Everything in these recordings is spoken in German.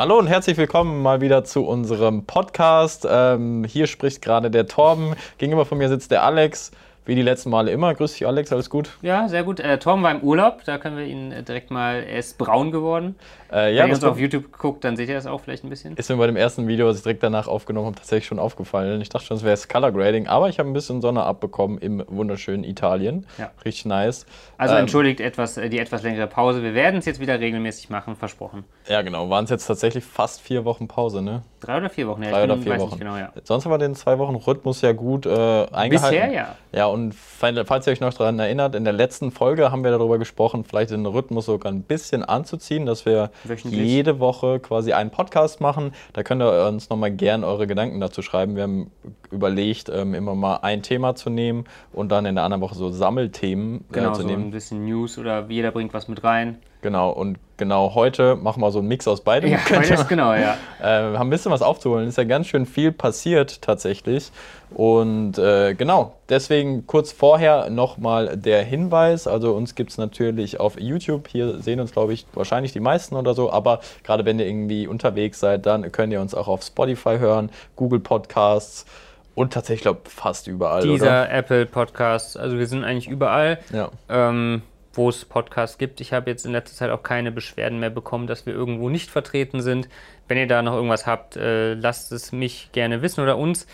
Hallo und herzlich willkommen mal wieder zu unserem Podcast. Ähm, hier spricht gerade der Torben. Gegenüber von mir sitzt der Alex. Wie die letzten Male immer. Grüß dich, Alex, alles gut? Ja, sehr gut. Äh, Torben war im Urlaub, da können wir ihn äh, direkt mal, er ist braun geworden. Äh, ja, Wenn ihr uns auf YouTube guckt, dann seht ihr das auch vielleicht ein bisschen. Ist mir bei dem ersten Video, was ich direkt danach aufgenommen habe, tatsächlich schon aufgefallen. Ich dachte schon, es wäre Color Grading, aber ich habe ein bisschen Sonne abbekommen im wunderschönen Italien. Ja. Richtig nice. Also ähm, entschuldigt etwas, äh, die etwas längere Pause. Wir werden es jetzt wieder regelmäßig machen, versprochen. Ja, genau. Waren es jetzt tatsächlich fast vier Wochen Pause, ne? Drei oder vier Wochen, ja. Drei oder vier Wochen. Genau, ja. Sonst haben wir den zwei Wochen Rhythmus ja gut äh, eingehalten. Bisher ja. Ja, und falls ihr euch noch daran erinnert, in der letzten Folge haben wir darüber gesprochen, vielleicht den Rhythmus sogar ein bisschen anzuziehen, dass wir jede Woche quasi einen Podcast machen. Da könnt ihr uns nochmal gern eure Gedanken dazu schreiben. Wir haben überlegt, ähm, immer mal ein Thema zu nehmen und dann in der anderen Woche so Sammelthemen äh, genau, zu so nehmen. ein bisschen News oder jeder bringt was mit rein. Genau, und genau heute machen wir so einen Mix aus beidem. Ja, heute ist genau, ja. Äh, haben ein bisschen was aufzuholen. Ist ja ganz schön viel passiert tatsächlich. Und äh, genau, deswegen kurz vorher nochmal der Hinweis. Also uns gibt es natürlich auf YouTube. Hier sehen uns, glaube ich, wahrscheinlich die meisten oder so. Aber gerade wenn ihr irgendwie unterwegs seid, dann könnt ihr uns auch auf Spotify hören, Google Podcasts. Und tatsächlich, glaube fast überall. Dieser? Apple Podcasts, also wir sind eigentlich überall. Ja. Ähm, wo es Podcasts gibt. Ich habe jetzt in letzter Zeit auch keine Beschwerden mehr bekommen, dass wir irgendwo nicht vertreten sind. Wenn ihr da noch irgendwas habt, äh, lasst es mich gerne wissen oder uns.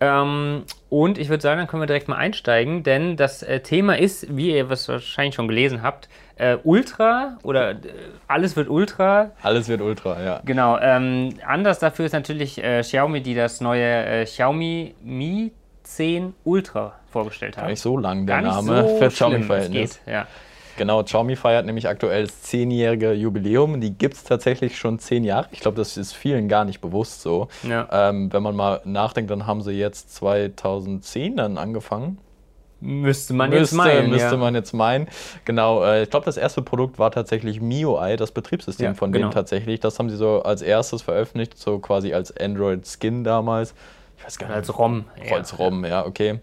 Ähm, und ich würde sagen, dann können wir direkt mal einsteigen, denn das äh, Thema ist, wie ihr was wahrscheinlich schon gelesen habt, äh, Ultra oder äh, alles wird Ultra. Alles wird Ultra, ja. Genau. Ähm, anders dafür ist natürlich äh, Xiaomi, die das neue äh, Xiaomi Mi 10 Ultra vorgestellt haben. Gar nicht so lang der Name so für Xiaomi-Verhältnis. Ja. Genau, Xiaomi feiert nämlich aktuell das zehnjährige Jubiläum. Die gibt es tatsächlich schon zehn Jahre. Ich glaube, das ist vielen gar nicht bewusst so. Ja. Ähm, wenn man mal nachdenkt, dann haben sie jetzt 2010 dann angefangen. Müsste man müsste, jetzt meinen. Müsste ja. man jetzt meinen. Genau, äh, ich glaube, das erste Produkt war tatsächlich MIUI, das Betriebssystem ja, von denen genau. tatsächlich. Das haben sie so als erstes veröffentlicht, so quasi als Android Skin damals. Ich weiß gar nicht. Als ROM. Als ROM, ja, okay.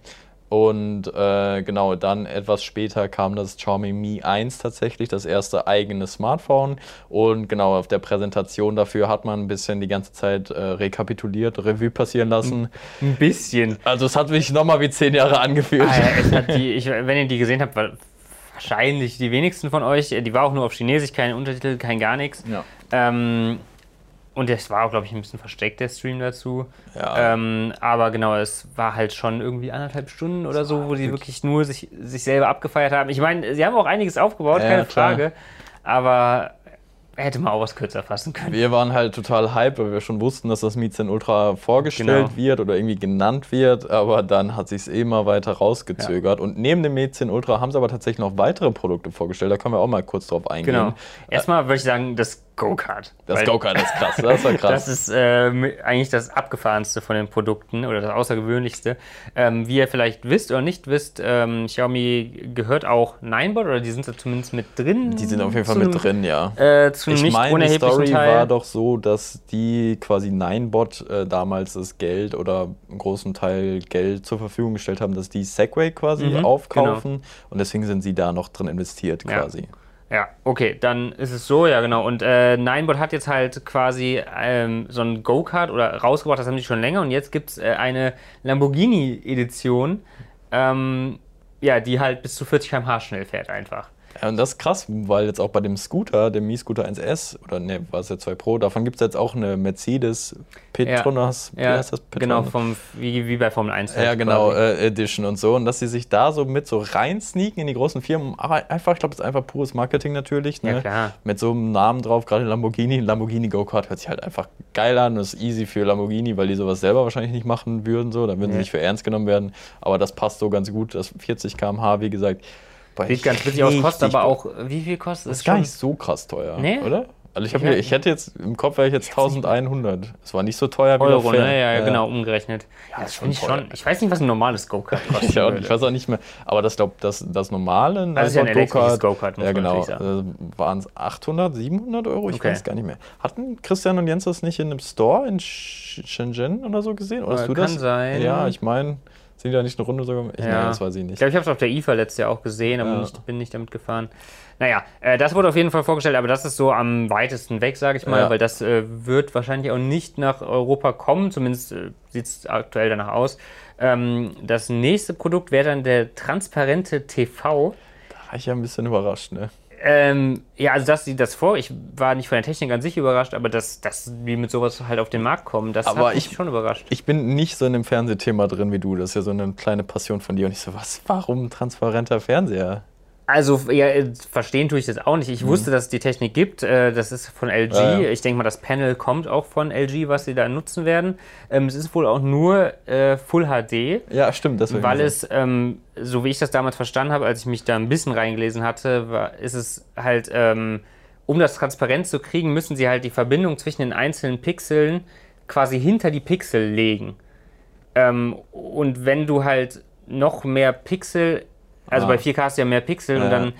Und äh, genau, dann etwas später kam das Xiaomi Mi 1 tatsächlich, das erste eigene Smartphone. Und genau, auf der Präsentation dafür hat man ein bisschen die ganze Zeit äh, rekapituliert, Revue passieren lassen. Ein bisschen. Also es hat mich nochmal wie zehn Jahre angefühlt. Ah, ja, die, ich, wenn ihr die gesehen habt, wahrscheinlich die wenigsten von euch, die war auch nur auf Chinesisch, keine Untertitel, kein gar nichts. Ja. Ähm, und es war auch, glaube ich, ein bisschen versteckt, der Stream dazu. Ja. Ähm, aber genau, es war halt schon irgendwie anderthalb Stunden oder so, wo die wirklich nur sich, sich selber abgefeiert haben. Ich meine, sie haben auch einiges aufgebaut, ja, keine Frage. Aber Hätte man auch was kürzer fassen können. Wir waren halt total hype, weil wir schon wussten, dass das 10 Ultra vorgestellt genau. wird oder irgendwie genannt wird, aber dann hat sich es immer weiter rausgezögert. Ja. Und neben dem 10 Ultra haben sie aber tatsächlich noch weitere Produkte vorgestellt. Da können wir auch mal kurz drauf eingehen. Genau. Erstmal würde ich sagen, das Go-Kart. Das Go-Kart ist krass, das war krass. das ist äh, eigentlich das abgefahrenste von den Produkten oder das außergewöhnlichste. Ähm, wie ihr vielleicht wisst oder nicht wisst, ähm, Xiaomi gehört auch Ninebot oder die sind da zumindest mit drin. Die sind auf jeden Fall mit drin, ja. Äh, zu ich meine, die Story Teil. war doch so, dass die quasi Ninebot äh, damals das Geld oder einen großen Teil Geld zur Verfügung gestellt haben, dass die Segway quasi mhm, aufkaufen genau. und deswegen sind sie da noch drin investiert quasi. Ja. Ja, okay, dann ist es so, ja genau. Und äh, Ninebot hat jetzt halt quasi ähm, so ein Go-Kart oder rausgebracht, das haben sie schon länger. Und jetzt gibt es äh, eine Lamborghini-Edition, ähm, ja, die halt bis zu 40 km/h schnell fährt einfach. Ja, und das ist krass, weil jetzt auch bei dem Scooter, dem Mi Scooter 1S, oder ne, war es der 2 Pro, davon gibt es jetzt auch eine Mercedes Petronas, ja, ja, Petronas? genau, vom, wie, wie bei Formel 1. Halt ja, genau, äh, Edition und so. Und dass sie sich da so mit so rein sneaken in die großen Firmen, aber einfach, ich glaube, das ist einfach pures Marketing natürlich. Ne? Ja, klar. Mit so einem Namen drauf, gerade Lamborghini. Lamborghini Go-Kart hört sich halt einfach geil an. Das ist easy für Lamborghini, weil die sowas selber wahrscheinlich nicht machen würden, so. Dann würden sie nicht für ernst genommen werden. Aber das passt so ganz gut, das 40 km/h, wie gesagt Sieht ganz witzig aus, kostet aber auch, wie viel kostet es? Ist gar nicht so krass teuer, nee? oder? Also ich, hab ich, ich hätte jetzt, im Kopf wäre ich jetzt 1100. Es war nicht so teuer wie Euro, ne? Ja, ja, genau, umgerechnet. Ja, das finde ich schon. Ich weiß nicht, was ein normales Go-Kart kostet. ja, ich weiß auch nicht mehr. Aber das glaube das, das normale das ist ja ein elektrisches Go-Kart, Ja, genau. Äh, Waren es 800, 700 Euro? Ich okay. weiß gar nicht mehr. Hatten Christian und Jens das nicht in einem Store in Shenzhen oder so gesehen? Oder hast du kann das? sein. Ja, ich meine Sind die da nicht eine Runde sogar? Ich, Ja. nee, das weiß ich Ich nicht. glaube, ich habe es auf der IFA letztes Jahr auch gesehen, aber Ja. nicht, bin nicht damit gefahren. Naja, äh, das wurde auf jeden Fall vorgestellt, aber das ist so am weitesten weg, sage ich mal, Ja. weil das äh, wird wahrscheinlich auch nicht nach Europa kommen, zumindest äh, sieht es aktuell danach aus. Ähm, das nächste Produkt wäre dann der transparente TV. Da war ich ja ein bisschen überrascht, ne? Ähm, ja, also dass sie das vor, ich war nicht von der Technik an sich überrascht, aber dass, dass die mit sowas halt auf den Markt kommen, das Aber hat mich ich- schon überrascht. Ich bin nicht so in dem Fernsehthema drin wie du. Das ist ja so eine kleine Passion von dir. Und ich so, was? Warum transparenter Fernseher? Also, ja, äh, verstehen tue ich das auch nicht. Ich wusste, dass es die Technik gibt. Äh, das ist von LG. Mhm. Ja, ja. Ich denke mal, das Panel kommt auch von LG, was sie da nutzen werden. Ähm, es ist wohl auch nur äh, Full HD, Ja, stimmt. Das weil es, ähm, so wie ich das damals verstanden habe, als ich mich da ein bisschen reingelesen hatte, ist es halt, ähm, um das transparent zu kriegen, müssen sie halt die Verbindung zwischen den einzelnen Pixeln quasi hinter die Pixel legen. Und wenn du halt noch mehr Pixel, also Ah. bei 4K hast du ja mehr Pixel Ja. und dann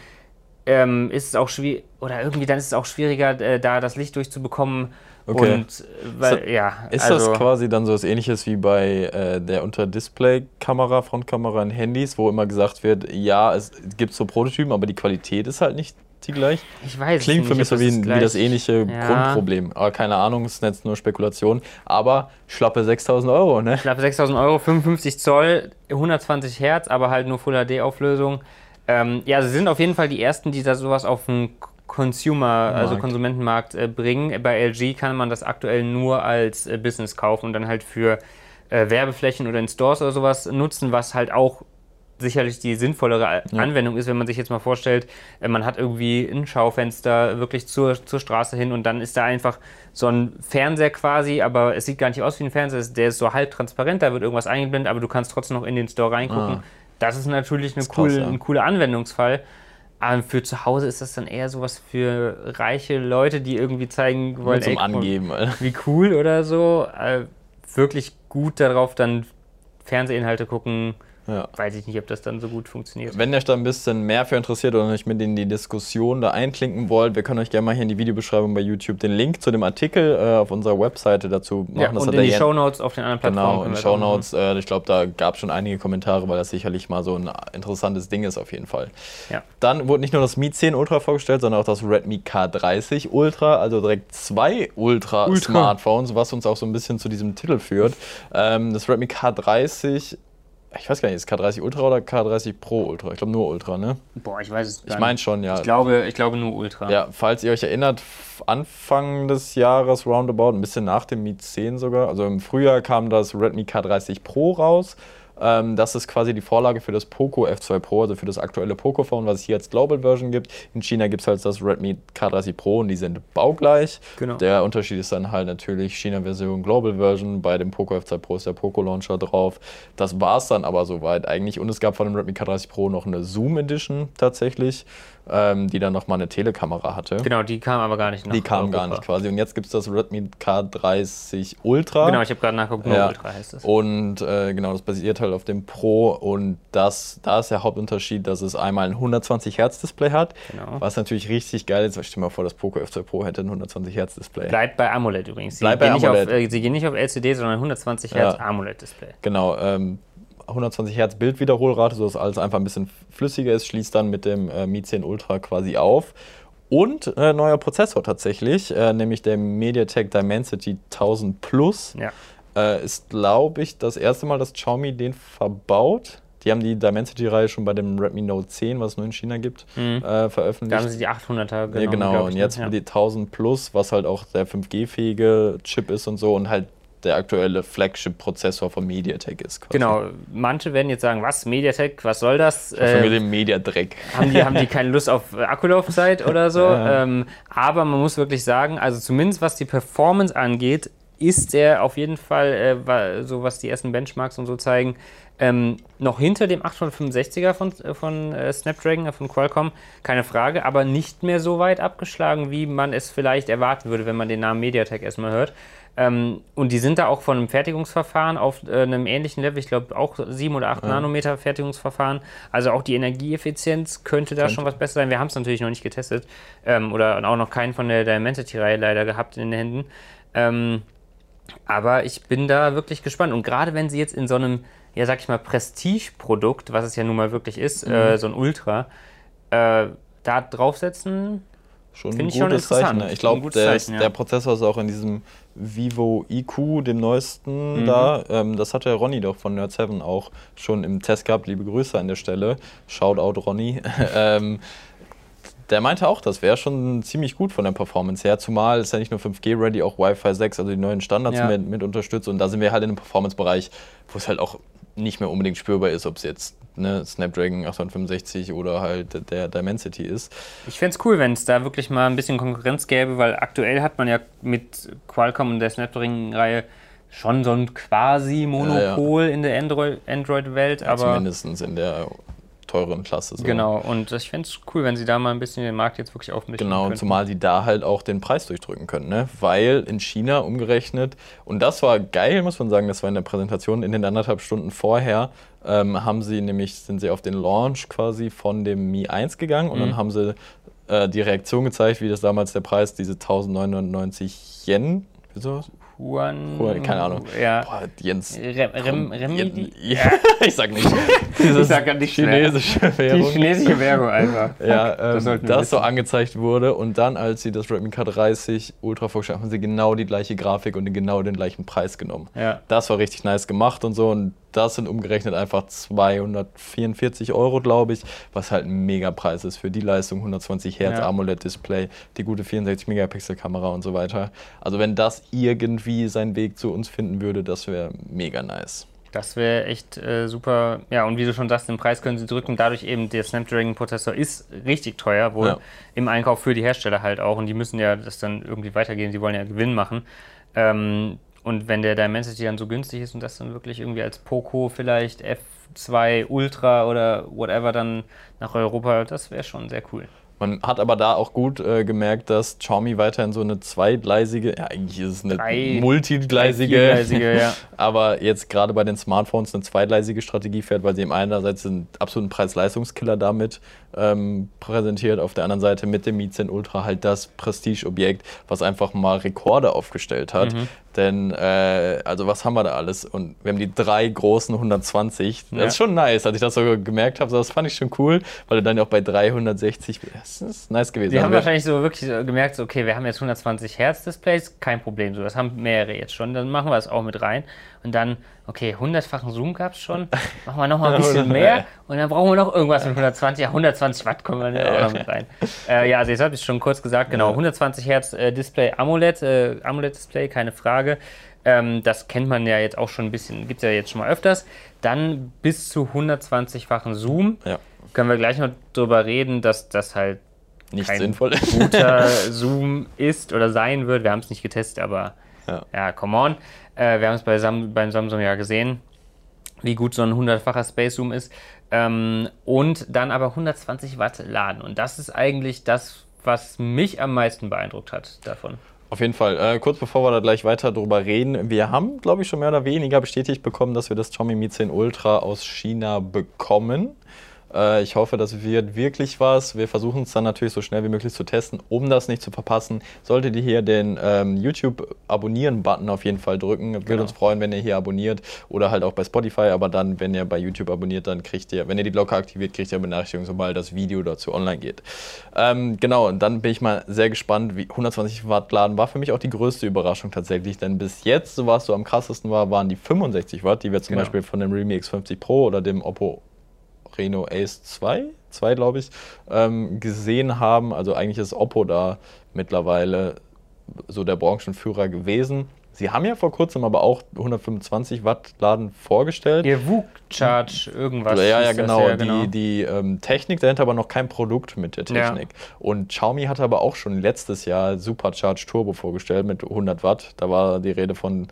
ähm, ist es auch schwierig, oder irgendwie dann ist es auch schwieriger, äh, da das Licht durchzubekommen. Okay. Und äh, weil, So- ja, Ist also, das quasi dann so was ähnliches wie bei äh, der Unter-Display-Kamera, Frontkamera in Handys, wo immer gesagt wird, ja, es gibt so Prototypen, aber die Qualität ist halt nicht die gleich? ich weiß Klingt nicht, für mich so wie, wie das ähnliche Ja. Grundproblem. Aber keine Ahnung, ist jetzt nur Spekulation. Aber schlappe 6000 Euro, ne? Knapp 6000 Euro, 55 Zoll, 120 Hertz, aber halt nur Full HD-Auflösung. Ähm, ja, sie sind auf jeden Fall die ersten, die da sowas auf den Consumer, also Markt. Konsumentenmarkt äh, bringen. Bei LG kann man das aktuell nur als äh, Business kaufen und dann halt für äh, Werbeflächen oder in Stores oder sowas nutzen, was halt auch sicherlich die sinnvollere A- Ja. Anwendung ist, wenn man sich jetzt mal vorstellt, äh, man hat irgendwie ein Schaufenster wirklich zur, zur Straße hin und dann ist da einfach so ein Fernseher quasi, aber es sieht gar nicht aus wie ein Fernseher, der ist so halb transparent, da wird irgendwas eingeblendet, aber du kannst trotzdem noch in den Store reingucken. Ah. Das ist natürlich eine cool, ja. ein cooler Anwendungsfall. Aber für zu Hause ist das dann eher sowas für reiche Leute, die irgendwie zeigen wollen, ey, Angeben. Wie cool oder so. Äh, wirklich gut darauf dann Fernsehinhalte gucken. Ja. Weiß ich nicht, ob das dann so gut funktioniert. Wenn ihr euch da ein bisschen mehr für interessiert oder euch mit in die Diskussion da einklinken wollt, wir können euch gerne mal hier in die Videobeschreibung bei YouTube den Link zu dem Artikel äh, auf unserer Webseite dazu machen. Ja, Das und hat in die Shownotes auf den anderen Plattformen. Genau, in das. Shownotes. Äh, ich glaube, da gab es schon einige Kommentare, weil das sicherlich mal so ein interessantes Ding ist auf jeden Fall. Ja. Dann wurde nicht nur das Mi 10 Ultra vorgestellt, sondern auch das Redmi K30 Ultra, also direkt zwei Ultra. Ultra-Smartphones, was uns auch so ein bisschen zu diesem Titel führt. Ähm, das Redmi K30, ich weiß gar nicht, ist K30 Ultra oder K30 Pro Ultra? Ich glaube nur Ultra, ne? Boah, ich weiß es gar Ich meine schon, ja. Ich glaube, ich glaube nur Ultra. Ja, falls ihr euch erinnert, Anfang des Jahres roundabout, ein bisschen nach dem Mi 10 sogar, also im Frühjahr kam das Redmi K30 Pro raus. Ähm, das ist quasi die Vorlage für das Poco F2 Pro, also für das aktuelle Poco-Phone, was es hier als Global Version gibt. In China gibt es halt das Redmi K30 Pro und die sind baugleich. Genau. Der Unterschied ist dann halt natürlich China-Version, Global Version. Bei dem Poco F2 Pro ist der Poco Launcher drauf. Das war es dann aber soweit eigentlich. Und es gab von dem Redmi K30 Pro noch eine Zoom Edition tatsächlich, ähm, die dann nochmal eine Telekamera hatte. Genau, die kam aber gar nicht nach Die kam gar Europa. nicht quasi. Und jetzt gibt es das Redmi K30 Ultra. Genau, ich habe gerade nachgeguckt, Ja. Ultra heißt es. Und äh, genau, das basiert halt auf dem Pro. Und das, da ist der Hauptunterschied, dass es einmal ein 120 Hertz Display hat. Genau. Was natürlich richtig geil ist. weil Stell dir mal vor, das Poco F2 Pro hätte ein 120 Hertz Display. Bleibt bei AMOLED übrigens. Sie, Bleibt bei gehen nicht AMOLED. Auf, äh, sie gehen nicht auf LCD, sondern 120 Hertz Ja. AMOLED-Display. Genau, ähm, 120 Hertz Bildwiederholrate, sodass alles einfach ein bisschen flüssiger ist, schließt dann mit dem äh, Mi 10 Ultra quasi auf. Und äh, neuer Prozessor tatsächlich, äh, nämlich der MediaTek Dimensity 1000 Plus. Ja. Äh, ist, glaube ich, das erste Mal, dass Xiaomi den verbaut. Die haben die Dimensity-Reihe schon bei dem Redmi Note 10, was es nur in China gibt, äh, Da haben veröffentlicht. sie die 800er genommen, ja, genau, und ich, jetzt ne? mit die 1000 Plus, was halt auch der 5G-fähige Chip ist und so und halt der aktuelle Flagship-Prozessor von MediaTek ist. Quasi. Genau, manche werden jetzt sagen, was, Mediatek, was soll das? Schon mit Äh, dem Mediadreck. haben, die, haben die keine Lust auf äh, Akkulaufzeit oder so? Ja. Ähm, aber man muss wirklich sagen, also zumindest was die Performance angeht, ist er auf jeden Fall, äh, so was die ersten Benchmarks und so zeigen, ähm, noch hinter dem 865er von, äh, von äh, Snapdragon, äh, von Qualcomm, keine Frage, aber nicht mehr so weit abgeschlagen, wie man es vielleicht erwarten würde, wenn man den Namen Mediatek erstmal hört. Ähm, und die sind da auch von einem Fertigungsverfahren auf äh, einem ähnlichen Level, ich glaube auch 7 oder 8 Nanometer Fertigungsverfahren. Also auch die Energieeffizienz könnte da Könnte. schon was besser sein. Wir haben es natürlich noch nicht getestet ähm, oder auch noch keinen von der Dimensity-Reihe leider gehabt in den Händen. Ähm, aber ich bin da wirklich gespannt. Und gerade wenn sie jetzt in so einem ja, sag ich mal, Prestige-Produkt, was es ja nun mal wirklich ist, mhm. äh, so ein Ultra, äh, da draufsetzen, schon ein gutes schon Zeichen. Ne? Ich glaube, der, ja. der Prozessor ist auch in diesem Vivo IQ, dem neuesten mhm. da. Ähm, das hatte Ronny doch von Nerd7 auch schon im Test gehabt. Liebe Grüße an der Stelle. Shoutout Ronny. ähm, der meinte auch, das wäre schon ziemlich gut von der Performance her, zumal es ja nicht nur 5G-ready, auch Wi-Fi 6, also die neuen Standards ja. mit, mit unterstützt. Und da sind wir halt in einem Performance-Bereich, wo es halt auch nicht mehr unbedingt spürbar ist, ob es jetzt ne, Snapdragon 865 oder halt der Dimensity ist. Ich fände es cool, wenn es da wirklich mal ein bisschen Konkurrenz gäbe, weil aktuell hat man ja mit Qualcomm und der Snapdragon-Reihe schon so ein quasi Monopol ja, ja. in der Android-Welt. Ja, zumindest in der teuren Klasse. So. Genau, und ich fände es cool, wenn sie da mal ein bisschen den Markt jetzt wirklich aufmischen Genau, könnten. zumal sie da halt auch den Preis durchdrücken können, ne? weil in China umgerechnet, und das war geil, muss man sagen, das war in der Präsentation in den anderthalb Stunden vorher, ähm, haben sie nämlich, sind sie auf den Launch quasi von dem Mi 1 gegangen und mhm. dann haben sie äh, die Reaktion gezeigt, wie das damals der Preis, diese 1999 Yen, wieso? Juan. Juan keine Ahnung. Ja. Boah, Jens. Rem, Rem, Rem ja, ich sag nicht. Dieses ich sag nicht chinesische Währung. Die chinesische Währung einfach. Ja, ähm, das, das so angezeigt wurde und dann, als sie das Redmi K30 Ultra vorgestellt haben, haben sie genau die gleiche Grafik und genau den gleichen Preis genommen. Ja. Das war richtig nice gemacht und so und das sind umgerechnet einfach 244 Euro, glaube ich, was halt ein Megapreis ist für die Leistung, 120 Hertz ja. AMOLED-Display, die gute 64 Megapixel Kamera und so weiter. Also wenn das irgendwie seinen Weg zu uns finden würde, das wäre mega nice. Das wäre echt äh, super. Ja, und wie du schon sagst, den Preis können sie drücken. Dadurch eben, der Snapdragon-Prozessor ist richtig teuer, wohl ja. im Einkauf für die Hersteller halt auch. Und die müssen ja das dann irgendwie weitergehen. Sie wollen ja Gewinn machen. Ähm, und wenn der Dimensity dann so günstig ist und das dann wirklich irgendwie als Poco vielleicht F2 Ultra oder whatever dann nach Europa, das wäre schon sehr cool. Man hat aber da auch gut äh, gemerkt, dass Xiaomi weiterhin so eine zweigleisige, ja eigentlich ist es eine drei, multigleisige, ja. aber jetzt gerade bei den Smartphones eine zweigleisige Strategie fährt, weil sie im einerseits einen absoluten Preis-Leistungskiller damit ähm, präsentiert, auf der anderen Seite mit dem Mi 10 Ultra halt das Prestige-Objekt, was einfach mal Rekorde aufgestellt hat. Mhm. Denn, äh, also was haben wir da alles? Und wir haben die drei großen 120. Das ja. ist schon nice, als ich das so gemerkt habe. Das fand ich schon cool, weil du dann ja auch bei 360, das ist nice gewesen. Die haben wir wahrscheinlich so wirklich gemerkt, so, okay, wir haben jetzt 120 Hertz Displays, kein Problem. So, das haben mehrere jetzt schon. Dann machen wir es auch mit rein. Und dann, okay, 100-fachen Zoom gab es schon. Machen wir nochmal ein bisschen mehr. Und dann brauchen wir noch irgendwas mit 120. Ja, 120 Watt kommen wir da auch noch mit rein. Äh, ja, also jetzt habe ich schon kurz gesagt, genau, 120 Hertz äh, Display AMOLED, äh, AMOLED-Display, keine Frage. Ähm, das kennt man ja jetzt auch schon ein bisschen, gibt es ja jetzt schon mal öfters. Dann bis zu 120-fachen Zoom. Ja. Können wir gleich noch drüber reden, dass das halt nicht sinnvoll ist. guter Zoom ist oder sein wird. Wir haben es nicht getestet, aber ja, ja come on. Äh, wir haben es bei Sam beim Samsung ja gesehen, wie gut so ein 100-facher Space Zoom ist. Ähm, und dann aber 120 Watt laden. Und das ist eigentlich das, was mich am meisten beeindruckt hat davon. Auf jeden Fall. Äh, kurz bevor wir da gleich weiter drüber reden, wir haben, glaube ich, schon mehr oder weniger bestätigt bekommen, dass wir das Xiaomi Mi 10 Ultra aus China bekommen. Äh, ich hoffe, das wird wirklich was. Wir versuchen es dann natürlich so schnell wie möglich zu testen, um das nicht zu verpassen. Solltet ihr hier den ähm, YouTube-Abonnieren-Button auf jeden Fall drücken. Würde genau. uns freuen, wenn ihr hier abonniert oder halt auch bei Spotify. Aber dann, wenn ihr bei YouTube abonniert, dann kriegt ihr, wenn ihr die Glocke aktiviert, kriegt ihr Benachrichtigungen, sobald das Video dazu online geht. Ähm, genau, und dann bin ich mal sehr gespannt, wie 120 Watt laden war für mich auch die größte Überraschung tatsächlich, denn bis jetzt, so was so am krassesten war, waren die 65 Watt, die wir zum genau. Beispiel von dem Realme X50 Pro oder dem Oppo Reno Ace 2, 2 glaube ich, ähm, gesehen haben. Also eigentlich ist Oppo da mittlerweile so der Branchenführer gewesen. Sie haben ja vor kurzem aber auch 125 Watt Laden vorgestellt. Ihr WUK Charge irgendwas. Ja, ja, genau. Ja, genau. Die, die ähm, Technik dahinter aber noch kein Produkt mit der Technik. Ja. Und Xiaomi hatte aber auch schon letztes Jahr Supercharge Turbo vorgestellt mit 100 Watt. Da war die Rede von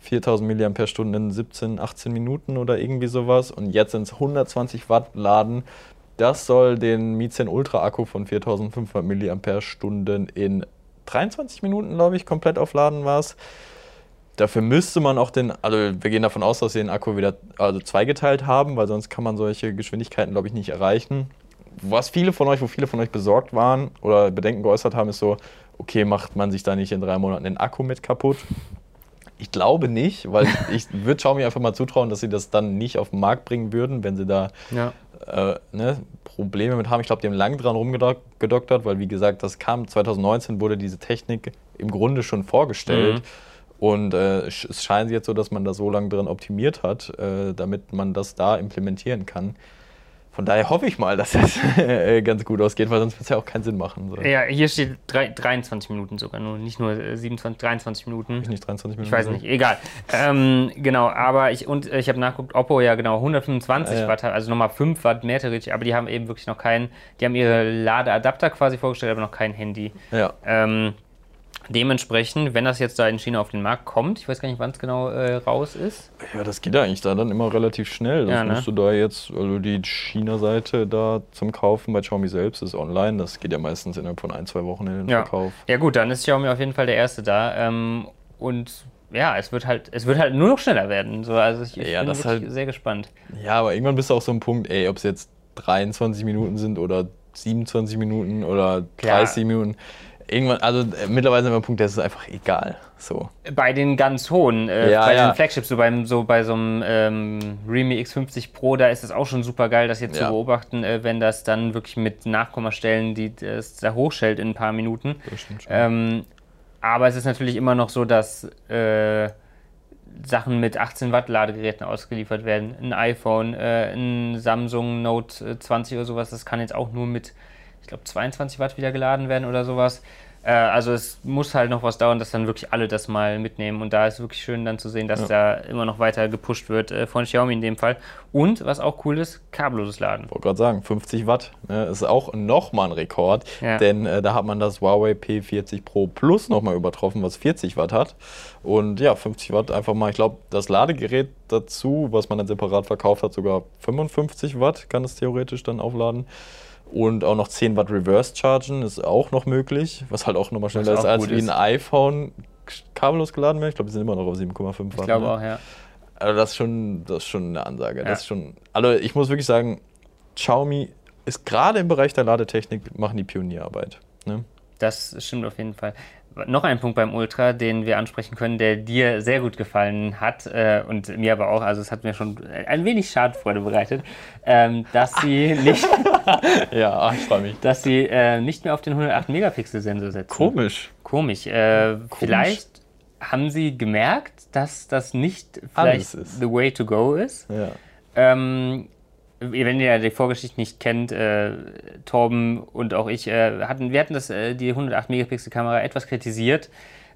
4000 mAh in 17, 18 Minuten oder irgendwie sowas. Und jetzt sind es 120 Watt Laden. Das soll den Mi 10 Ultra Akku von 4500 mAh in 23 Minuten, glaube ich, komplett aufladen war es. Dafür müsste man auch den, also wir gehen davon aus, dass sie den Akku wieder also zweigeteilt haben, weil sonst kann man solche Geschwindigkeiten, glaube ich, nicht erreichen. Was viele von euch, wo viele von euch besorgt waren oder Bedenken geäußert haben, ist so, okay, macht man sich da nicht in drei Monaten den Akku mit kaputt? Ich glaube nicht, weil ich würde Xiaomi einfach mal zutrauen, dass sie das dann nicht auf den Markt bringen würden, wenn sie da Ja. äh, ne, Probleme mit haben. Ich glaube, die haben lange dran rumgedoktert, weil wie gesagt, das kam 2019, wurde diese Technik im Grunde schon vorgestellt. Mhm. Und äh, es scheint jetzt so, dass man da so lange dran optimiert hat, äh, damit man das da implementieren kann. Von daher hoffe ich mal, dass das äh, ganz gut ausgeht, weil sonst wird es ja auch keinen Sinn machen. So. Ja, hier steht drei, 23 Minuten sogar nur, nicht nur äh, 27, 23 Minuten. Ich nicht 23 Minuten. Ich weiß nicht, egal. Ähm, genau, aber ich und äh, ich habe nachgeguckt, Oppo ja genau 125 Ah, ja. Watt hat, also nochmal 5 Watt mehr theoretisch, aber die haben eben wirklich noch keinen, die haben ihre Ladeadapter quasi vorgestellt, aber noch kein Handy. Ja. Ähm, dementsprechend, wenn das jetzt da in China auf den Markt kommt, ich weiß gar nicht, wann es genau äh, raus ist. ja, das geht ja eigentlich da dann immer relativ schnell. Das Ja, ne? musst du da jetzt, also die China-Seite da zum Kaufen bei Xiaomi selbst ist online. Das geht ja meistens innerhalb von ein, zwei Wochen in den Ja. Verkauf. Ja gut, dann ist Xiaomi auf jeden Fall der erste da. Ähm, und ja, es wird halt, es wird halt nur noch schneller werden. So, also ich, ich Ja, bin halt- sehr gespannt. Ja, aber irgendwann bist du auch so ein Punkt, ey, ob es jetzt 23 Minuten sind oder 27 Minuten oder Klar. 30 Minuten. Irgendwann, also äh, mittlerweile sind wir am Punkt, das ist einfach egal. So. Bei den ganz hohen, äh, Ja, bei ja. den Flagships, so, beim, so bei so einem ähm, Realme X50 Pro, da ist es auch schon super geil, das jetzt Ja. zu beobachten, äh, wenn das dann wirklich mit Nachkommastellen, die das da hochschellt in ein paar Minuten. Das stimmt schon. Ähm, aber es ist natürlich immer noch so, dass äh, Sachen mit 18 Watt Ladegeräten ausgeliefert werden. Ein iPhone, äh, ein Samsung Note 20 oder sowas, das kann jetzt auch nur mit, ich glaube, 22 Watt wieder geladen werden oder sowas. Äh, also es muss halt noch was dauern, dass dann wirklich alle das mal mitnehmen. Und da ist wirklich schön dann zu sehen, dass da immer noch weiter gepusht wird äh, von Xiaomi in dem Fall. Und was auch cool ist, kabelloses Laden. wollte gerade sagen, 50 Watt ne, ist auch nochmal ein Rekord, Ja. denn äh, da hat man das Huawei P40 Pro Plus nochmal übertroffen, was 40 Watt hat. Und ja, 50 Watt einfach mal, ich glaube, das Ladegerät dazu, was man dann separat verkauft hat, sogar 55 Watt kann es theoretisch dann aufladen. Und auch noch 10 Watt Reverse Chargen ist auch noch möglich, was halt auch nochmal schneller ist als wie ein ist. iPhone kabellos geladen wird. Ich glaube, die sind immer noch auf 7,5 Watt. Ich glaube ne? auch, ja. Also das ist schon, das ist schon eine Ansage. Ja. Das ist schon, also ich muss wirklich sagen, Xiaomi ist gerade im Bereich der Ladetechnik, machen die Pionierarbeit. Ne? Das stimmt auf jeden Fall. Noch ein Punkt beim Ultra, den wir ansprechen können, der dir sehr gut gefallen hat äh, und mir aber auch, also es hat mir schon ein wenig Schadenfreude bereitet, ähm, dass sie nicht, Ja, ich freue mich. dass sie äh, nicht mehr auf den 108 Megapixel Sensor setzen. Komisch. Komisch. Äh, Vielleicht haben sie gemerkt, dass das nicht vielleicht the way to go ist. Ja. Ähm, wenn ihr die Vorgeschichte nicht kennt, äh, Torben und auch ich äh, hatten, wir hatten das, äh, die 108 Megapixel Kamera etwas kritisiert,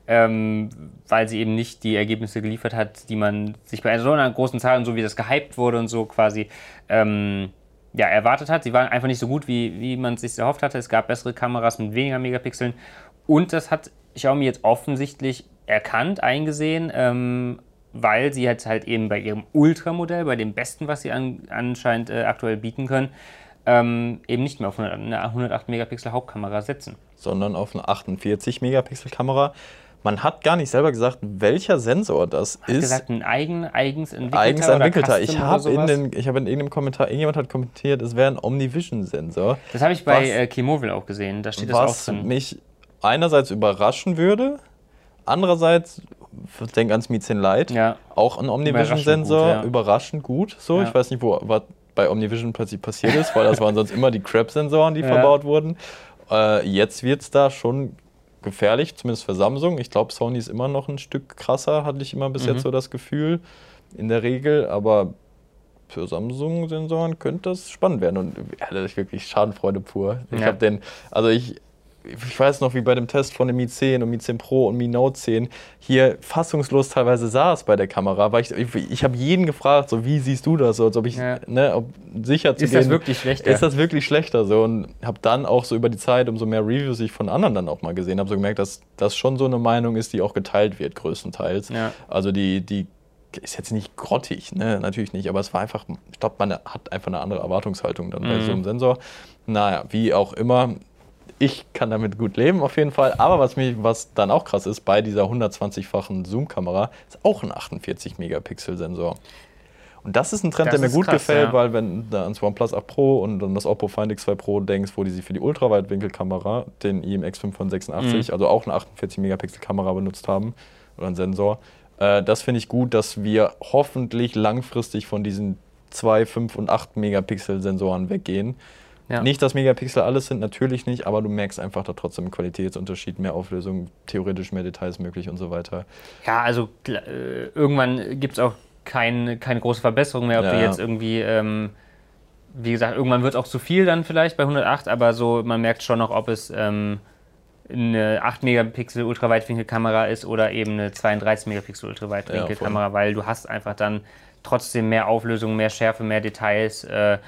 ähm, weil sie eben nicht die Ergebnisse geliefert hat, die man sich bei so einer großen Zahl und so wie das gehypt wurde und so quasi ähm, ja, erwartet hat. Sie waren einfach nicht so gut, wie, wie man es sich erhofft hatte. Es gab bessere Kameras mit weniger Megapixeln und das hat Xiaomi jetzt offensichtlich erkannt, eingesehen, ähm, weil sie jetzt halt eben bei ihrem Ultramodell, bei dem besten, was sie an, anscheinend äh, aktuell bieten können, ähm, eben nicht mehr auf 100, eine 108 Megapixel Hauptkamera setzen. Sondern auf eine 48 Megapixel Kamera. Man hat gar nicht selber gesagt, welcher Sensor das Hat ist. gesagt, ein eigen, eigens entwickelter, Eigens entwickelter. Ich habe in, sowas. den, ich hab in irgendeinem Kommentar, irgendjemand hat kommentiert, es wäre ein Omnivision-Sensor. Das habe ich bei was- äh, Keymobile auch gesehen, da steht das auch Was drin. mich einerseits überraschen würde, andererseits, denk ans Mi 10 Lite, Ja. auch ein Omnivision-Sensor, Überraschend gut, ja. überraschend gut. So, Ja. ich weiß nicht, wo was bei Omnivision plötzlich passiert ist, weil das waren sonst immer die Crap-Sensoren, die verbaut wurden. Äh, jetzt wird es da schon gefährlich, zumindest für Samsung. Ich glaube, Sony ist immer noch ein Stück krasser, hatte ich immer bis Mhm. jetzt so das Gefühl, in der Regel, aber für Samsung-Sensoren könnte das spannend werden und ja, das ist wirklich Schadenfreude pur. Ich habe den, also ich, ich weiß noch, wie bei dem Test von dem Mi 10 und Mi 10 Pro und Mi Note 10 hier fassungslos teilweise saß bei der Kamera, weil ich, ich, ich habe jeden gefragt, so wie siehst du das, so, als ob ich, Ja. ne, ob sicher zu Ist das gehen, wirklich schlechter? Ist das wirklich schlechter so und habe dann auch so über die Zeit, umso mehr Reviews ich von anderen dann auch mal gesehen habe, so gemerkt, dass das schon so eine Meinung ist, die auch geteilt wird größtenteils. Ja. Also die, die ist jetzt nicht grottig, ne? natürlich nicht, aber es war einfach, ich glaube, man hat einfach eine andere Erwartungshaltung dann bei Mhm. so einem Sensor. Naja, wie auch immer, ich kann damit gut leben auf jeden Fall, aber was, mich, was dann auch krass ist, bei dieser 120-fachen Zoom-Kamera ist auch ein 48-Megapixel-Sensor. Und das ist ein Trend, Das der mir gut krass, gefällt, ja. weil wenn du ans OnePlus 8 Pro und dann das Oppo Find X2 Pro denkst, wo die sich für die Ultraweitwinkelkamera den IMX5 von 86, Mhm. also auch eine 48 Megapixel Kamera benutzt haben oder einen Sensor, Äh, das finde ich gut, dass wir hoffentlich langfristig von diesen 2, 5 und 8 Megapixel Sensoren weggehen. Ja. Nicht, dass Megapixel alles sind, natürlich nicht, aber du merkst einfach da trotzdem einen Qualitätsunterschied, mehr Auflösung, theoretisch mehr Details möglich und so weiter. Ja, also äh, irgendwann gibt es auch kein, keine große Verbesserung mehr, ob ja. du jetzt irgendwie, ähm, wie gesagt, irgendwann wird es auch zu viel dann vielleicht bei 108, aber so, man merkt schon noch, ob es ähm, eine 8 Megapixel Ultraweitwinkelkamera ist oder eben eine 32 Megapixel Ultraweitwinkelkamera, ja, weil du hast einfach dann trotzdem mehr Auflösung, mehr Schärfe, mehr Details. Äh,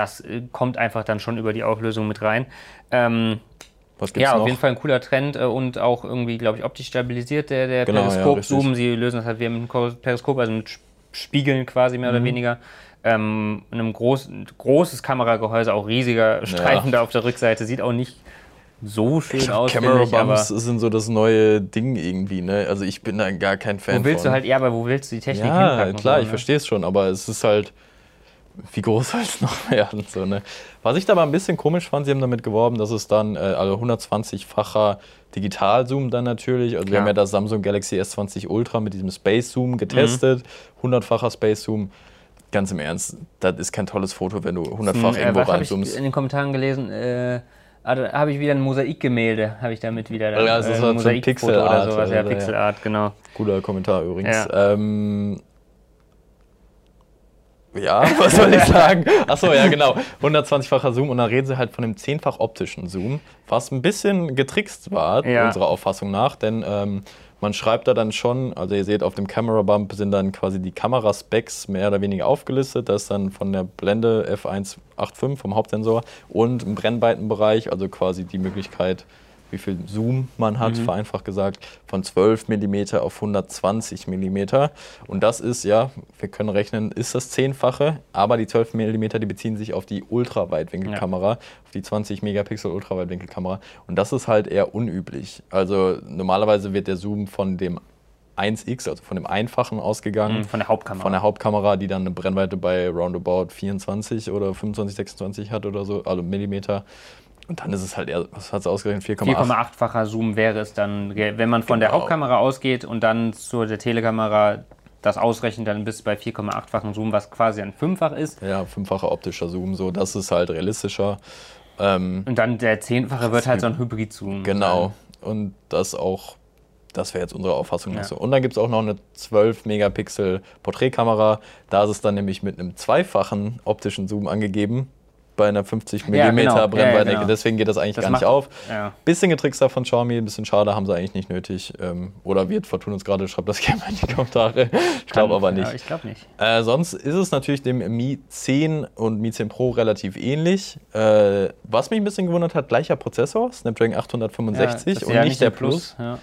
das äh, kommt einfach dann schon über die Auflösung mit rein. Ähm, ja, noch? auf jeden Fall ein cooler Trend äh, und auch irgendwie, glaube ich, optisch stabilisiert der, der genau, Periskop-Zoom. Ja, Sie lösen das halt wie mit einem Periskop, also mit Spiegeln quasi mehr mhm. oder weniger. Ähm, einem groß, großes Kameragehäuse, auch riesiger Streifen ja. da auf der Rückseite, sieht auch nicht so schön glaub, aus. Camera Bumps sind so das neue Ding irgendwie, ne? Also ich bin da gar kein Fan. Wo willst von. du halt, ja, aber wo willst du die Technik ja, hinpacken? klar, so, ich ne? verstehe es schon, aber es ist halt, wie groß soll es noch werden? So, ne? Was ich da mal ein bisschen komisch fand, sie haben damit geworben, dass es dann äh, also 120-facher Digitalzoom dann natürlich. Also Klar. wir haben ja das Samsung Galaxy S20 Ultra mit diesem Space Zoom getestet, mhm. 100-facher Space Zoom. Ganz im Ernst, das ist kein tolles Foto, wenn du 100-fach hm, irgendwo äh, reinzoomst. Ich in den Kommentaren gelesen, äh, also habe ich wieder ein Mosaikgemälde, habe ich damit wieder. Dann, ja, das ist äh, ein Mosaikfoto oder sowas, ja, Pixelart, ja. genau. Guter Kommentar übrigens. Ja. Ähm, ja, was soll ich sagen? Achso, ja, genau. 120-facher Zoom und dann reden sie halt von dem 10-fach optischen Zoom, was ein bisschen getrickst war, ja. unserer Auffassung nach, denn ähm, man schreibt da dann schon, also ihr seht auf dem Camera Bump sind dann quasi die Kameraspecs mehr oder weniger aufgelistet. Das ist dann von der Blende F185 vom Hauptsensor und im Brennweitenbereich, also quasi die Möglichkeit, wie viel Zoom man hat, mhm. vereinfacht gesagt, von 12 mm auf 120 mm. Und das ist, ja, wir können rechnen, ist das Zehnfache, aber die 12 mm, die beziehen sich auf die Ultraweitwinkelkamera, ja. auf die 20 Megapixel Ultraweitwinkelkamera. Und das ist halt eher unüblich. Also normalerweise wird der Zoom von dem 1x, also von dem einfachen ausgegangen. Mhm, von der Hauptkamera. Von der Hauptkamera, die dann eine Brennweite bei roundabout 24 oder 25, 26 hat oder so, also Millimeter. Und dann ist es halt eher, was hat es ausgerechnet, 4,8? 4,8-facher Zoom wäre es dann, wenn man von genau. der Hauptkamera ausgeht und dann zu der Telekamera das ausrechnet, dann bist du bei 4,8-fachen Zoom, was quasi ein Fünffach ist. Ja, fünffacher optischer Zoom, so, das ist halt realistischer. Ähm, und dann der Zehnfache wird halt so ein Hybrid-Zoom. Genau. Sein. Und das auch, das wäre jetzt unsere Auffassung ja. so. Und dann gibt es auch noch eine 12 Megapixel Porträtkamera. Da ist es dann nämlich mit einem zweifachen optischen Zoom angegeben bei einer 50 mm ja, genau. Brennweite. Ja, genau. Deswegen geht das eigentlich das gar nicht auf. Ja. Bisschen getrickster von Xiaomi, ein bisschen schade, haben sie eigentlich nicht nötig. Ähm, oder wird Fortun uns gerade, schreibt das gerne mal in die Kommentare. Ich glaube aber nicht. Ja, ich glaube nicht. Äh, sonst ist es natürlich dem Mi 10 und Mi 10 Pro relativ ähnlich. Äh, was mich ein bisschen gewundert hat, gleicher Prozessor, Snapdragon 865 und nicht der Plus. Plus.